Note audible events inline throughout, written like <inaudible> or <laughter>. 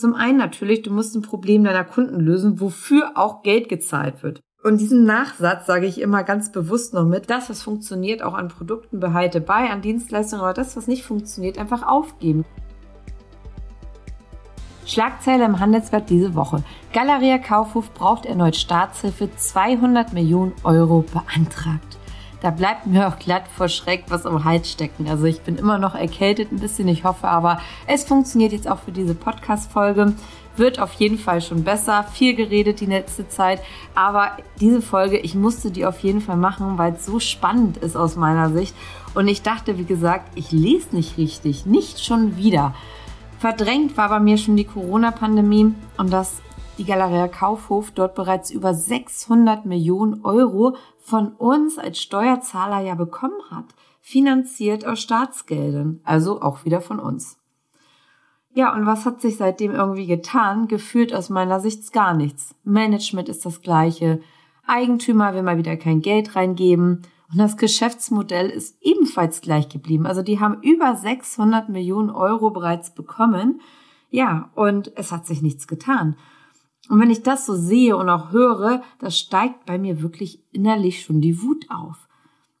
Zum einen natürlich, du musst ein Problem deiner Kunden lösen, wofür auch Geld gezahlt wird. Und diesen Nachsatz sage ich immer ganz bewusst noch mit. Das, was funktioniert, auch an Produkten behalte bei, an Dienstleistungen, aber das, was nicht funktioniert, einfach aufgeben. Schlagzeile im Handelsblatt diese Woche. Galeria Kaufhof braucht erneut Staatshilfe, 200 Millionen Euro beantragt. Da bleibt mir auch glatt vor Schreck was im Hals stecken. Also ich bin immer noch erkältet ein bisschen, ich hoffe aber, es funktioniert jetzt auch für diese Podcast-Folge. Wird auf jeden Fall schon besser. Viel geredet die letzte Zeit. Aber diese Folge, ich musste die auf jeden Fall machen, weil es so spannend ist aus meiner Sicht. Und ich dachte, wie gesagt, ich lese nicht richtig. Nicht schon wieder. Verdrängt war bei mir schon die Corona-Pandemie und dass die Galeria Kaufhof dort bereits über 600 Millionen Euro von uns als Steuerzahler ja bekommen hat, finanziert aus Staatsgeldern, also auch wieder von uns. Ja, und was hat sich seitdem irgendwie getan? Gefühlt aus meiner Sicht gar nichts. Management ist das gleiche. Eigentümer will mal wieder kein Geld reingeben. Und das Geschäftsmodell ist ebenfalls gleich geblieben. Also die haben über 600 Millionen Euro bereits bekommen. Ja, und es hat sich nichts getan. Und wenn ich das so sehe und auch höre, da steigt bei mir wirklich innerlich schon die Wut auf.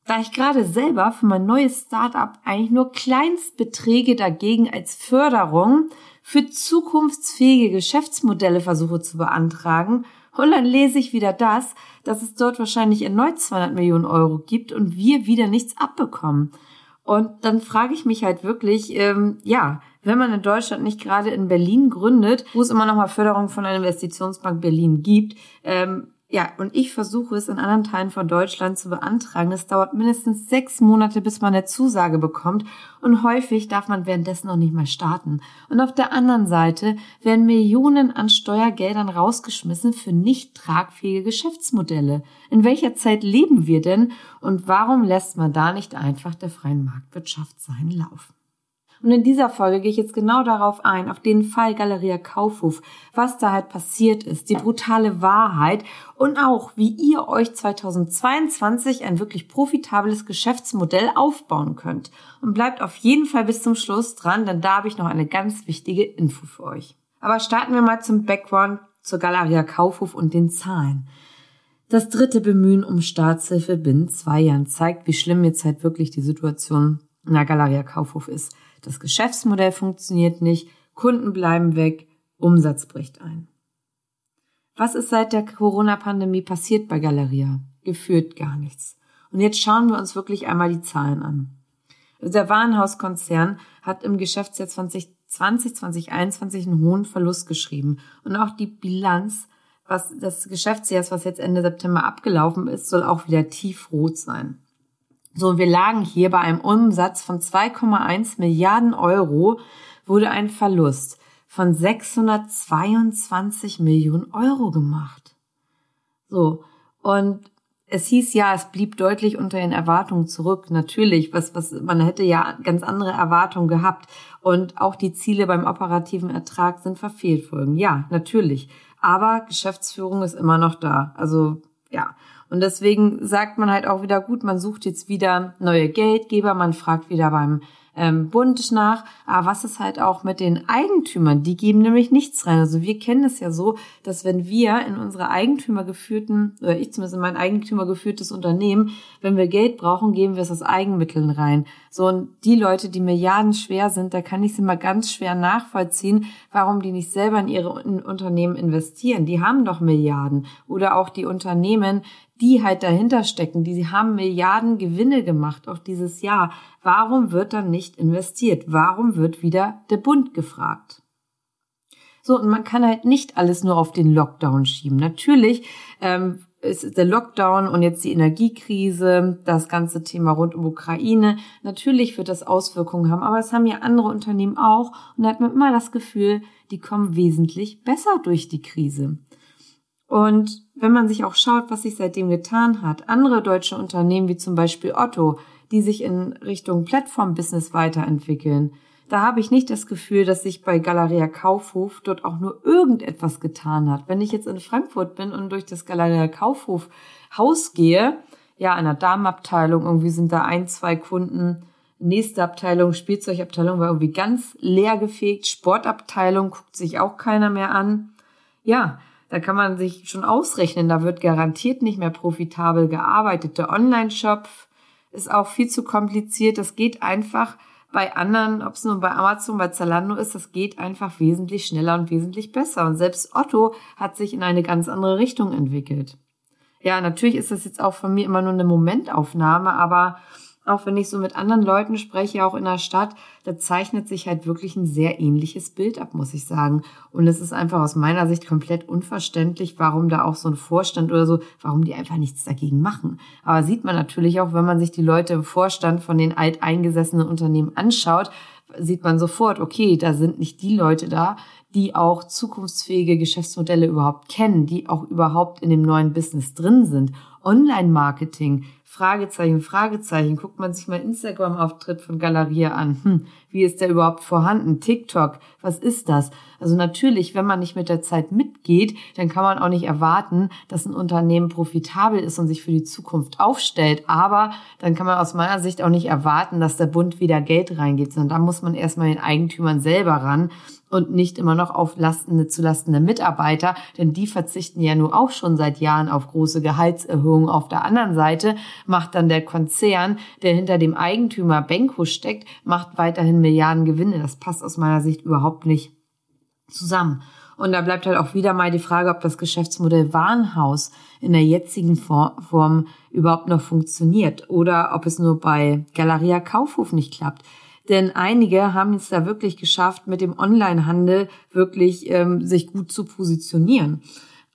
Da ich gerade selber für mein neues Startup eigentlich nur Kleinstbeträge dagegen als Förderung für zukunftsfähige Geschäftsmodelle versuche zu beantragen, und dann lese ich wieder das, dass es dort wahrscheinlich erneut 200 Millionen Euro gibt und wir wieder nichts abbekommen. Und dann frage ich mich halt wirklich, ähm, ja, wenn man in Deutschland nicht gerade in Berlin gründet, wo es immer noch mal Förderung von der Investitionsbank Berlin gibt, ähm, ja, und ich versuche es in anderen Teilen von Deutschland zu beantragen. Es dauert mindestens sechs Monate, bis man eine Zusage bekommt. Und häufig darf man währenddessen noch nicht mal starten. Und auf der anderen Seite werden Millionen an Steuergeldern rausgeschmissen für nicht tragfähige Geschäftsmodelle. In welcher Zeit leben wir denn? Und warum lässt man da nicht einfach der freien Marktwirtschaft seinen Lauf? Und in dieser Folge gehe ich jetzt genau darauf ein, auf den Fall Galeria Kaufhof, was da halt passiert ist, die brutale Wahrheit und auch, wie ihr euch 2022 ein wirklich profitables Geschäftsmodell aufbauen könnt. Und bleibt auf jeden Fall bis zum Schluss dran, denn da habe ich noch eine ganz wichtige Info für euch. Aber starten wir mal zum Background zur Galeria Kaufhof und den Zahlen. Das dritte Bemühen um Staatshilfe binnen zwei Jahren zeigt, wie schlimm jetzt halt wirklich die Situation in der Galeria Kaufhof ist. Das Geschäftsmodell funktioniert nicht, Kunden bleiben weg, Umsatz bricht ein. Was ist seit der Corona-Pandemie passiert bei Galeria? Geführt gar nichts. Und jetzt schauen wir uns wirklich einmal die Zahlen an. Also der Warenhauskonzern hat im Geschäftsjahr 2020, 2021 einen hohen Verlust geschrieben. Und auch die Bilanz was des Geschäftsjahres, was jetzt Ende September abgelaufen ist, soll auch wieder tiefrot sein. So, wir lagen hier bei einem Umsatz von 2,1 Milliarden Euro, wurde ein Verlust von 622 Millionen Euro gemacht. So, und es hieß ja, es blieb deutlich unter den Erwartungen zurück. Natürlich, was, was, man hätte ja ganz andere Erwartungen gehabt. Und auch die Ziele beim operativen Ertrag sind verfehlt worden. Ja, natürlich. Aber Geschäftsführung ist immer noch da. Also, ja. Und deswegen sagt man halt auch wieder, gut, man sucht jetzt wieder neue Geldgeber, man fragt wieder beim ähm, Bund nach. Aber was ist halt auch mit den Eigentümern? Die geben nämlich nichts rein. Also wir kennen es ja so, dass wenn wir in unsere Eigentümer geführten, oder ich zumindest in mein Eigentümer geführtes Unternehmen, wenn wir Geld brauchen, geben wir es aus Eigenmitteln rein. So, und die Leute, die Milliarden schwer sind, da kann ich sie mal ganz schwer nachvollziehen, warum die nicht selber in ihre Unternehmen investieren. Die haben doch Milliarden. Oder auch die Unternehmen, die halt dahinter stecken, die haben Milliarden Gewinne gemacht, auch dieses Jahr. Warum wird dann nicht investiert? Warum wird wieder der Bund gefragt? So, und man kann halt nicht alles nur auf den Lockdown schieben. Natürlich ähm, ist der Lockdown und jetzt die Energiekrise, das ganze Thema rund um Ukraine, natürlich wird das Auswirkungen haben, aber es haben ja andere Unternehmen auch und da hat man immer das Gefühl, die kommen wesentlich besser durch die Krise. Und wenn man sich auch schaut, was sich seitdem getan hat, andere deutsche Unternehmen wie zum Beispiel Otto, die sich in Richtung Plattform-Business weiterentwickeln, da habe ich nicht das Gefühl, dass sich bei Galeria Kaufhof dort auch nur irgendetwas getan hat. Wenn ich jetzt in Frankfurt bin und durch das Galeria Kaufhof Haus gehe, ja, in der Damenabteilung, irgendwie sind da ein, zwei Kunden, Nächste Abteilung, Spielzeugabteilung, war irgendwie ganz leer gefegt. Sportabteilung guckt sich auch keiner mehr an. Ja, da kann man sich schon ausrechnen, da wird garantiert nicht mehr profitabel gearbeitet. Der Online-Shop ist auch viel zu kompliziert. Das geht einfach bei anderen, ob es nur bei Amazon, bei Zalando ist, das geht einfach wesentlich schneller und wesentlich besser. Und selbst Otto hat sich in eine ganz andere Richtung entwickelt. Ja, natürlich ist das jetzt auch von mir immer nur eine Momentaufnahme, aber auch wenn ich so mit anderen Leuten spreche, auch in der Stadt, da zeichnet sich halt wirklich ein sehr ähnliches Bild ab, muss ich sagen. Und es ist einfach aus meiner Sicht komplett unverständlich, warum da auch so ein Vorstand oder so, warum die einfach nichts dagegen machen. Aber sieht man natürlich auch, wenn man sich die Leute im Vorstand von den alteingesessenen Unternehmen anschaut, sieht man sofort, okay, da sind nicht die Leute da, die auch zukunftsfähige Geschäftsmodelle überhaupt kennen, die auch überhaupt in dem neuen Business drin sind. Online-Marketing, Fragezeichen, Fragezeichen. Guckt man sich mal Instagram-Auftritt von Galeria an. Hm, wie ist der überhaupt vorhanden? TikTok, was ist das? Also natürlich, wenn man nicht mit der Zeit mitgeht, dann kann man auch nicht erwarten, dass ein Unternehmen profitabel ist und sich für die Zukunft aufstellt. Aber dann kann man aus meiner Sicht auch nicht erwarten, dass der Bund wieder Geld reingeht, sondern da muss man erstmal den Eigentümern selber ran und nicht immer noch auf Lasten, zulasten der Mitarbeiter, denn die verzichten ja nur auch schon seit Jahren auf große Gehaltserhöhungen. Auf der anderen Seite macht dann der Konzern, der hinter dem Eigentümer Benko steckt, macht weiterhin Milliarden Gewinne. Das passt aus meiner Sicht überhaupt nicht zusammen. Und da bleibt halt auch wieder mal die Frage, ob das Geschäftsmodell Warenhaus in der jetzigen Form überhaupt noch funktioniert oder ob es nur bei Galeria Kaufhof nicht klappt. Denn einige haben es da wirklich geschafft, mit dem Onlinehandel wirklich ähm, sich gut zu positionieren.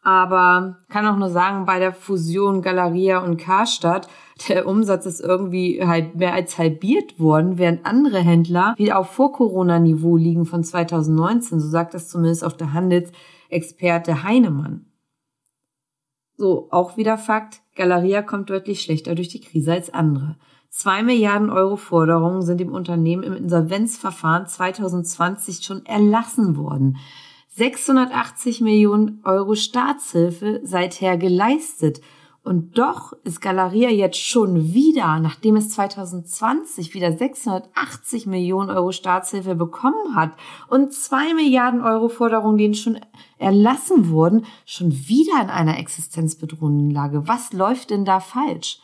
Aber kann auch nur sagen, bei der Fusion Galeria und Karstadt, der Umsatz ist irgendwie halt mehr als halbiert worden, während andere Händler wieder auf Vor-Corona-Niveau liegen von 2019. So sagt das zumindest auch der Handelsexperte Heinemann. So, auch wieder Fakt, Galeria kommt deutlich schlechter durch die Krise als andere. Zwei Milliarden Euro Forderungen sind dem Unternehmen im Insolvenzverfahren 2020 schon erlassen worden. 680 Millionen Euro Staatshilfe seither geleistet. Und doch ist Galeria jetzt schon wieder, nachdem es 2020 wieder 680 Millionen Euro Staatshilfe bekommen hat und zwei Milliarden Euro Forderungen, denen schon erlassen wurden, schon wieder in einer existenzbedrohenden Lage. Was läuft denn da falsch?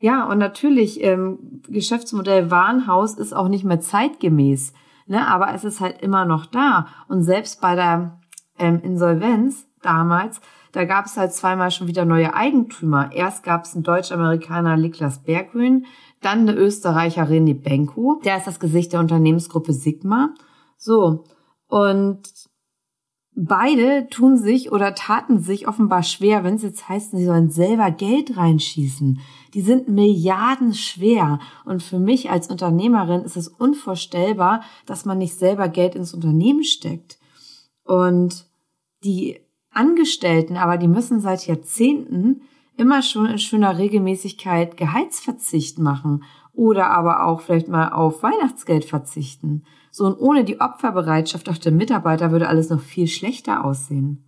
Ja, und natürlich, ähm, Geschäftsmodell Warenhaus ist auch nicht mehr zeitgemäß, ne? aber es ist halt immer noch da. Und selbst bei der ähm, Insolvenz damals, da gab es halt zweimal schon wieder neue Eigentümer. Erst gab es einen Deutsch-Amerikaner Niklas Berggrün, dann eine Österreicher René Benko, der ist das Gesicht der Unternehmensgruppe Sigma. So, und beide tun sich oder taten sich offenbar schwer, wenn es jetzt heißt, sie sollen selber Geld reinschießen. Die sind Milliarden schwer. Und für mich als Unternehmerin ist es unvorstellbar, dass man nicht selber Geld ins Unternehmen steckt. Und die Angestellten, aber die müssen seit Jahrzehnten immer schon in schöner Regelmäßigkeit Gehaltsverzicht machen oder aber auch vielleicht mal auf Weihnachtsgeld verzichten. So und ohne die Opferbereitschaft auch der Mitarbeiter würde alles noch viel schlechter aussehen.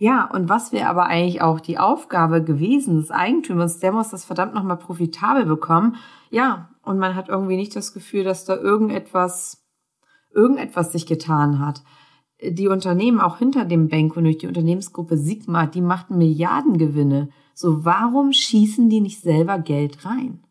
Ja, und was wäre aber eigentlich auch die Aufgabe gewesen des Eigentümers, der muss das verdammt nochmal profitabel bekommen. Ja, und man hat irgendwie nicht das Gefühl, dass da irgendetwas, irgendetwas sich getan hat. Die Unternehmen auch hinter dem Benko durch die Unternehmensgruppe Sigma, die machten Milliardengewinne. So, warum schießen die nicht selber Geld rein?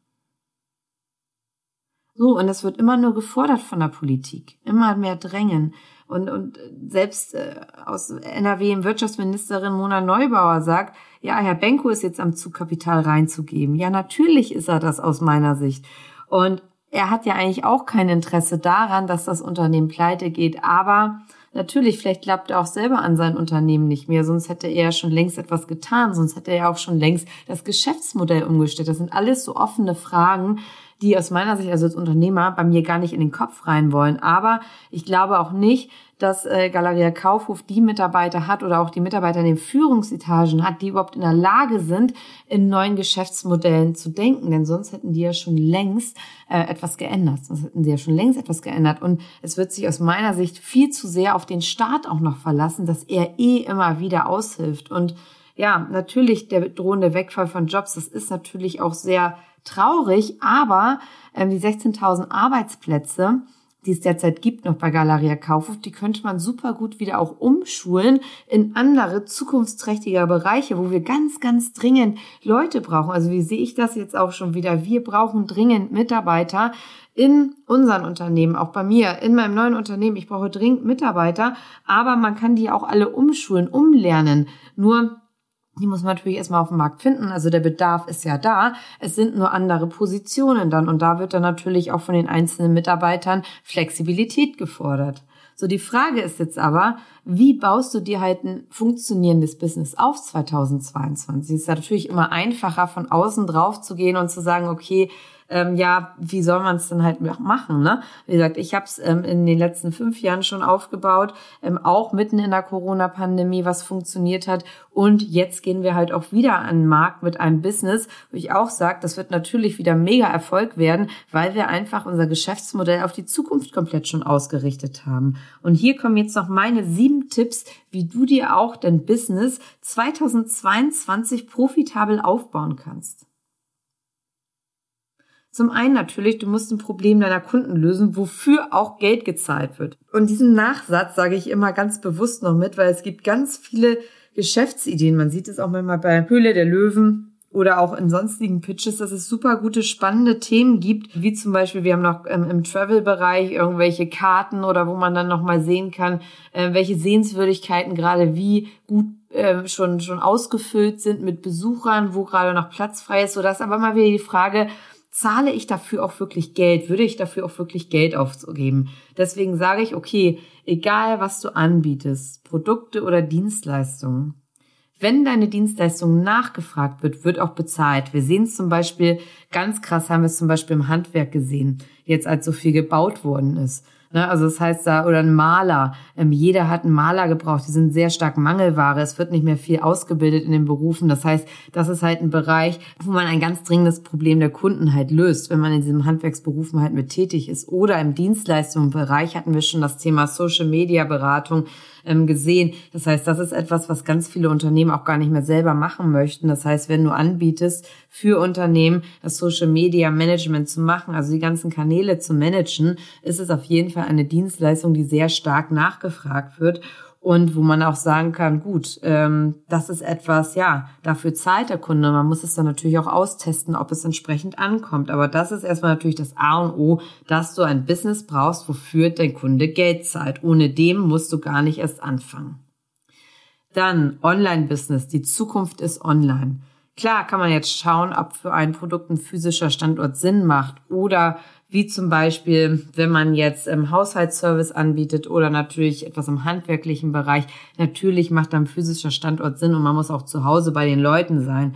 So, und es wird immer nur gefordert von der Politik, immer mehr drängen. Und, und selbst äh, aus NRW Wirtschaftsministerin Mona Neubauer sagt, ja, Herr Benko ist jetzt am Zug, Kapital reinzugeben. Ja, natürlich ist er das aus meiner Sicht. Und er hat ja eigentlich auch kein Interesse daran, dass das Unternehmen pleite geht. Aber natürlich, vielleicht klappt er auch selber an sein Unternehmen nicht mehr. Sonst hätte er ja schon längst etwas getan. Sonst hätte er ja auch schon längst das Geschäftsmodell umgestellt. Das sind alles so offene Fragen, die aus meiner Sicht, also als Unternehmer, bei mir gar nicht in den Kopf rein wollen. Aber ich glaube auch nicht, dass äh, Galeria Kaufhof die Mitarbeiter hat oder auch die Mitarbeiter in den Führungsetagen hat, die überhaupt in der Lage sind, in neuen Geschäftsmodellen zu denken. Denn sonst hätten die ja schon längst äh, etwas geändert. Sonst hätten sie ja schon längst etwas geändert. Und es wird sich aus meiner Sicht viel zu sehr auf den Staat auch noch verlassen, dass er eh immer wieder aushilft. Und ja, natürlich der drohende Wegfall von Jobs, das ist natürlich auch sehr traurig, aber ähm, die 16.000 Arbeitsplätze, die es derzeit gibt noch bei Galeria Kaufhof, die könnte man super gut wieder auch umschulen in andere zukunftsträchtige Bereiche, wo wir ganz, ganz dringend Leute brauchen. Also wie sehe ich das jetzt auch schon wieder? Wir brauchen dringend Mitarbeiter in unseren Unternehmen, auch bei mir, in meinem neuen Unternehmen. Ich brauche dringend Mitarbeiter, aber man kann die auch alle umschulen, umlernen. Nur die muss man natürlich erstmal auf dem Markt finden. Also der Bedarf ist ja da. Es sind nur andere Positionen dann. Und da wird dann natürlich auch von den einzelnen Mitarbeitern Flexibilität gefordert. So, die Frage ist jetzt aber, wie baust du dir halt ein funktionierendes Business auf 2022? Es ist natürlich immer einfacher, von außen drauf zu gehen und zu sagen, okay, ähm, ja, wie soll man es denn halt machen? Ne? Wie gesagt, ich habe es ähm, in den letzten fünf Jahren schon aufgebaut, ähm, auch mitten in der Corona-Pandemie, was funktioniert hat. Und jetzt gehen wir halt auch wieder an den Markt mit einem Business, wo ich auch sage, das wird natürlich wieder mega Erfolg werden, weil wir einfach unser Geschäftsmodell auf die Zukunft komplett schon ausgerichtet haben. Und hier kommen jetzt noch meine sieben Tipps, wie du dir auch dein Business 2022 profitabel aufbauen kannst. Zum einen natürlich, du musst ein Problem deiner Kunden lösen, wofür auch Geld gezahlt wird. Und diesen Nachsatz sage ich immer ganz bewusst noch mit, weil es gibt ganz viele Geschäftsideen. Man sieht es auch manchmal bei Höhle der Löwen oder auch in sonstigen Pitches, dass es super gute, spannende Themen gibt, wie zum Beispiel, wir haben noch ähm, im Travel-Bereich irgendwelche Karten oder wo man dann nochmal sehen kann, äh, welche Sehenswürdigkeiten gerade wie gut äh, schon, schon ausgefüllt sind mit Besuchern, wo gerade noch Platz frei ist, sodass aber mal wieder die Frage, zahle ich dafür auch wirklich Geld? Würde ich dafür auch wirklich Geld aufgeben? Deswegen sage ich, okay, egal was du anbietest, Produkte oder Dienstleistungen, wenn deine Dienstleistung nachgefragt wird, wird auch bezahlt. Wir sehen es zum Beispiel, ganz krass haben wir es zum Beispiel im Handwerk gesehen, jetzt als so viel gebaut worden ist. Ne? Also das heißt da, oder ein Maler. Ähm, jeder hat einen Maler gebraucht. Die sind sehr stark Mangelware. Es wird nicht mehr viel ausgebildet in den Berufen. Das heißt, das ist halt ein Bereich, wo man ein ganz dringendes Problem der Kunden halt löst, wenn man in diesem Handwerksberufen halt mit tätig ist. Oder im Dienstleistungsbereich hatten wir schon das Thema Social Media Beratung gesehen. Das heißt, das ist etwas, was ganz viele Unternehmen auch gar nicht mehr selber machen möchten. Das heißt, wenn du anbietest, für Unternehmen das Social Media Management zu machen, also die ganzen Kanäle zu managen, ist es auf jeden Fall eine Dienstleistung, die sehr stark nachgefragt wird und wo man auch sagen kann, gut, ähm, das ist etwas, ja, dafür zahlt der Kunde. Man muss es dann natürlich auch austesten, ob es entsprechend ankommt. Aber das ist erstmal natürlich das A und O, dass du ein Business brauchst, wofür dein Kunde Geld zahlt. Ohne dem musst du gar nicht erst anfangen. Dann Online-Business. Die Zukunft ist online. Klar kann man jetzt schauen, ob für ein Produkt ein physischer Standort Sinn macht oder wie zum Beispiel, wenn man jetzt im Haushaltsservice anbietet oder natürlich etwas im handwerklichen Bereich. Natürlich macht dann physischer Standort Sinn und man muss auch zu Hause bei den Leuten sein.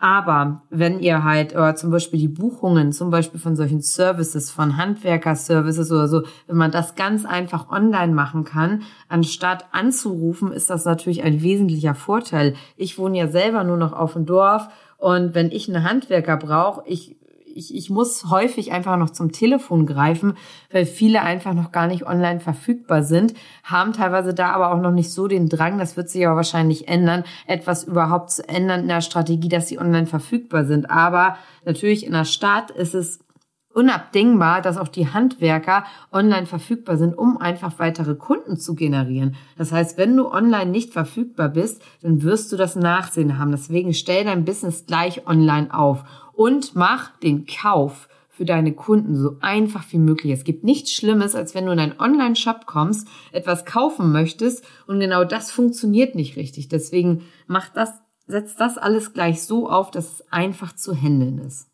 Aber wenn ihr halt oder zum Beispiel die Buchungen, zum Beispiel von solchen Services, von Handwerker-Services oder so, wenn man das ganz einfach online machen kann, anstatt anzurufen, ist das natürlich ein wesentlicher Vorteil. Ich wohne ja selber nur noch auf dem Dorf und wenn ich einen Handwerker brauche, ich ich, ich muss häufig einfach noch zum Telefon greifen, weil viele einfach noch gar nicht online verfügbar sind, haben teilweise da aber auch noch nicht so den Drang, das wird sich aber wahrscheinlich ändern, etwas überhaupt zu ändern in der Strategie, dass sie online verfügbar sind. Aber natürlich in der Stadt ist es unabdingbar, dass auch die Handwerker online verfügbar sind, um einfach weitere Kunden zu generieren. Das heißt, wenn du online nicht verfügbar bist, dann wirst du das Nachsehen haben. Deswegen stell dein Business gleich online auf und mach den Kauf für deine Kunden so einfach wie möglich. Es gibt nichts Schlimmes, als wenn du in einen Online-Shop kommst, etwas kaufen möchtest und genau das funktioniert nicht richtig. Deswegen mach das, setz das alles gleich so auf, dass es einfach zu handeln ist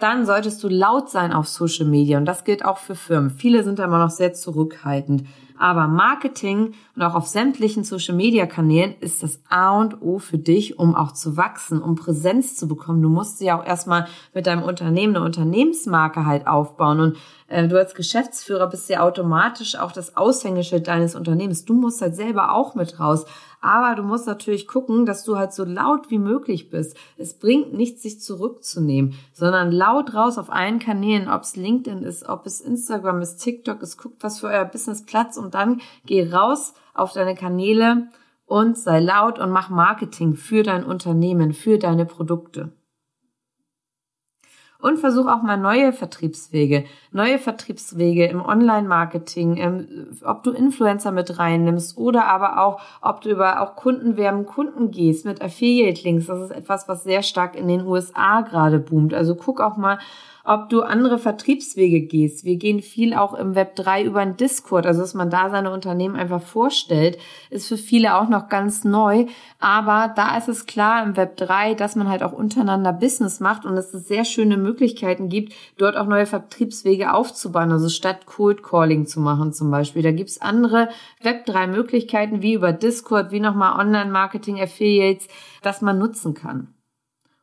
dann solltest du laut sein auf Social Media. Und das gilt auch für Firmen. Viele sind da immer noch sehr zurückhaltend. Aber Marketing und auch auf sämtlichen Social Media Kanälen ist das A und O für dich, um auch zu wachsen, um Präsenz zu bekommen. Du musst ja auch erstmal mit deinem Unternehmen eine Unternehmensmarke halt aufbauen. Und äh, du als Geschäftsführer bist ja automatisch auch das Aushängeschild deines Unternehmens. Du musst halt selber auch mit raus. Aber du musst natürlich gucken, dass du halt so laut wie möglich bist. Es bringt nichts, sich zurückzunehmen, sondern laut raus auf allen Kanälen, ob es LinkedIn ist, ob es Instagram ist, TikTok ist, guckt, was für euer Business Platz und dann geh raus auf deine Kanäle und sei laut und mach Marketing für dein Unternehmen, für deine Produkte. und versuch auch mal neue Vertriebswege, neue Vertriebswege im Online-Marketing, ähm, ob du Influencer mit reinnimmst oder aber auch, ob du über auch Kundenwerben Kunden gehst mit Affiliate-Links. Das ist etwas, was sehr stark in den USA gerade boomt. Also guck auch mal, ob du andere Vertriebswege gehst. Wir gehen viel auch im Web 3 über einen Discord, also dass man da seine Unternehmen einfach vorstellt, ist für viele auch noch ganz neu. Aber da ist es klar im Web 3, dass man halt auch untereinander Business macht und dass es sehr schöne Möglichkeiten gibt, dort auch neue Vertriebswege aufzubauen, also statt Cold Calling zu machen zum Beispiel. Da gibt's andere Web 3 Möglichkeiten wie über Discord, wie nochmal Online-Marketing, Affiliates, das man nutzen kann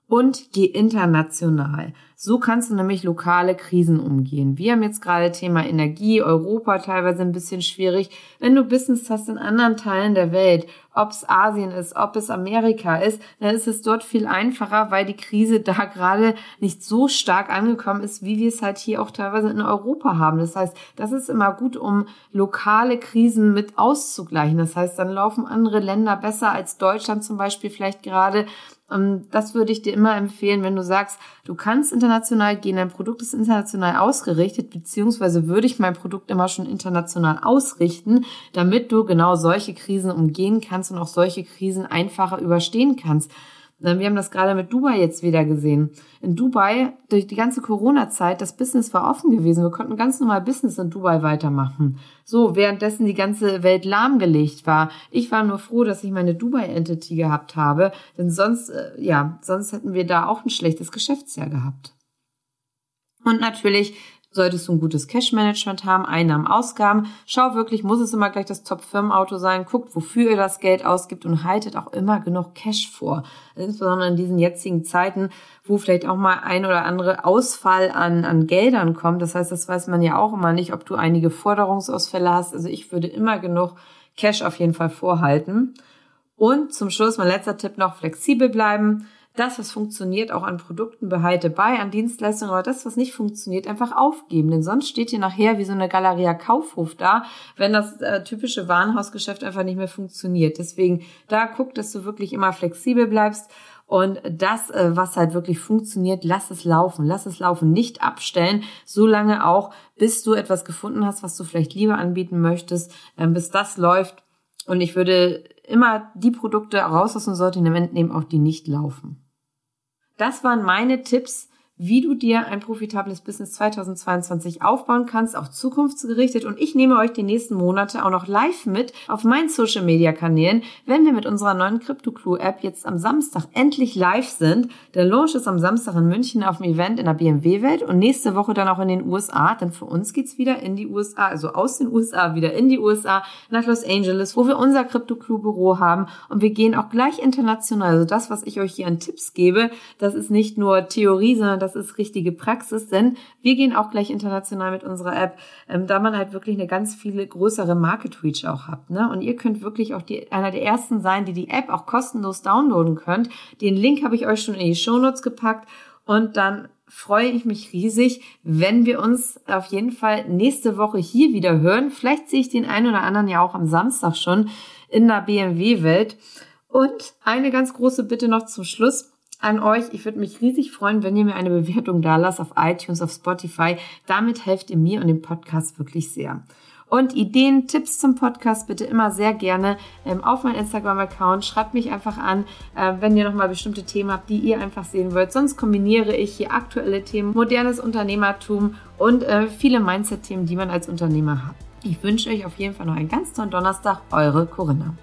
und geh international. So kannst du nämlich lokale Krisen umgehen. Wir haben jetzt gerade Thema Energie, Europa teilweise ein bisschen schwierig. Wenn du Business hast in anderen Teilen der Welt, ob es Asien ist, ob es Amerika ist, dann ist es dort viel einfacher, weil die Krise da <laughs> gerade nicht so stark angekommen ist, wie wir es halt hier auch teilweise in Europa haben. Das heißt, das ist immer gut, um lokale Krisen mit auszugleichen. Das heißt, dann laufen andere Länder besser als Deutschland zum Beispiel vielleicht gerade das würde ich dir immer empfehlen, wenn du sagst, du kannst international gehen, dein Produkt ist international ausgerichtet, beziehungsweise würde ich mein Produkt immer schon international ausrichten, damit du genau solche Krisen umgehen kannst und auch solche Krisen einfacher überstehen kannst. Wir haben das gerade mit Dubai jetzt wieder gesehen. In Dubai, durch die ganze Corona-Zeit, das Business war offen gewesen. Wir konnten ganz normal Business in Dubai weitermachen. So, währenddessen die ganze Welt lahmgelegt war. Ich war nur froh, dass ich meine Dubai-Entity gehabt habe, denn sonst, äh, ja, sonst hätten wir da auch ein schlechtes Geschäftsjahr gehabt. Und natürlich solltest du ein gutes Cash-Management haben, Einnahmen, Ausgaben. Schau wirklich, muss es immer gleich das Top-Firmenauto sein, guckt, wofür ihr das Geld ausgibt und haltet auch immer genug Cash vor. Insbesondere in diesen jetzigen Zeiten, wo vielleicht auch mal ein oder andere Ausfall an, an Geldern kommt. Das heißt, das weiß man ja auch immer nicht, ob du einige Forderungsausfälle hast. Also ich würde immer genug Cash auf jeden Fall vorhalten. Und zum Schluss mein letzter Tipp noch, flexibel bleiben das, was funktioniert, auch an Produkten behalte bei, an Dienstleistungen, aber das, was nicht funktioniert, einfach aufgeben. Denn sonst steht ihr nachher wie so eine Galeria Kaufhof da, wenn das äh, typische Warenhausgeschäft einfach nicht mehr funktioniert. Deswegen da guck, dass du wirklich immer flexibel bleibst und das, äh, was halt wirklich funktioniert, lass es laufen. Lass es laufen, nicht abstellen, so lange auch, bis du etwas gefunden hast, was du vielleicht lieber anbieten möchtest, äh, bis das läuft. Und ich würde immer die Produkte raus aus dem Sortiment nehmen, auch die nicht laufen. Das waren meine Tipps, wie du dir ein profitables Business 2022 aufbauen kannst, auch zukunftsgerichtet. Und ich nehme euch die nächsten Monate auch noch live mit auf meinen Social Media Kanälen, wenn wir mit unserer neuen Crypto Clue App jetzt am Samstag endlich live sind. Der Launch ist am Samstag in München auf dem Event in der BMW Welt und nächste Woche dann auch in den USA. Denn für uns geht's wieder in die USA, also aus den USA wieder in die USA nach Los Angeles, wo wir unser Crypto Clue Büro haben. Und wir gehen auch gleich international. Also das, was ich euch hier an Tipps gebe, das ist nicht nur Theorie, sondern das ist richtige Praxis, denn wir gehen auch gleich international mit unserer App, ähm, da man halt wirklich eine ganz viele größere Market Reach auch hat. Ne? Und ihr könnt wirklich auch die, einer der ersten sein, die die App auch kostenlos downloaden könnt. Den Link habe ich euch schon in die Show Notes gepackt und dann freue ich mich riesig, wenn wir uns auf jeden Fall nächste Woche hier wieder hören. Vielleicht sehe ich den einen oder anderen ja auch am Samstag schon in der BMW-Welt. Und eine ganz große Bitte noch zum Schluss an euch. Ich würde mich riesig freuen, wenn ihr mir eine Bewertung da lasst auf iTunes, auf Spotify. Damit helft ihr mir und dem Podcast wirklich sehr. Und Ideen, Tipps zum Podcast bitte immer sehr gerne ähm, auf meinen Instagram-Account. Schreibt mich einfach an, äh, wenn ihr nochmal bestimmte Themen habt, die ihr einfach sehen wollt. Sonst kombiniere ich hier aktuelle Themen, modernes Unternehmertum und äh, viele Mindset-Themen, die man als Unternehmer hat. Ich wünsche euch auf jeden Fall noch einen ganz tollen Donnerstag. Eure Corinna.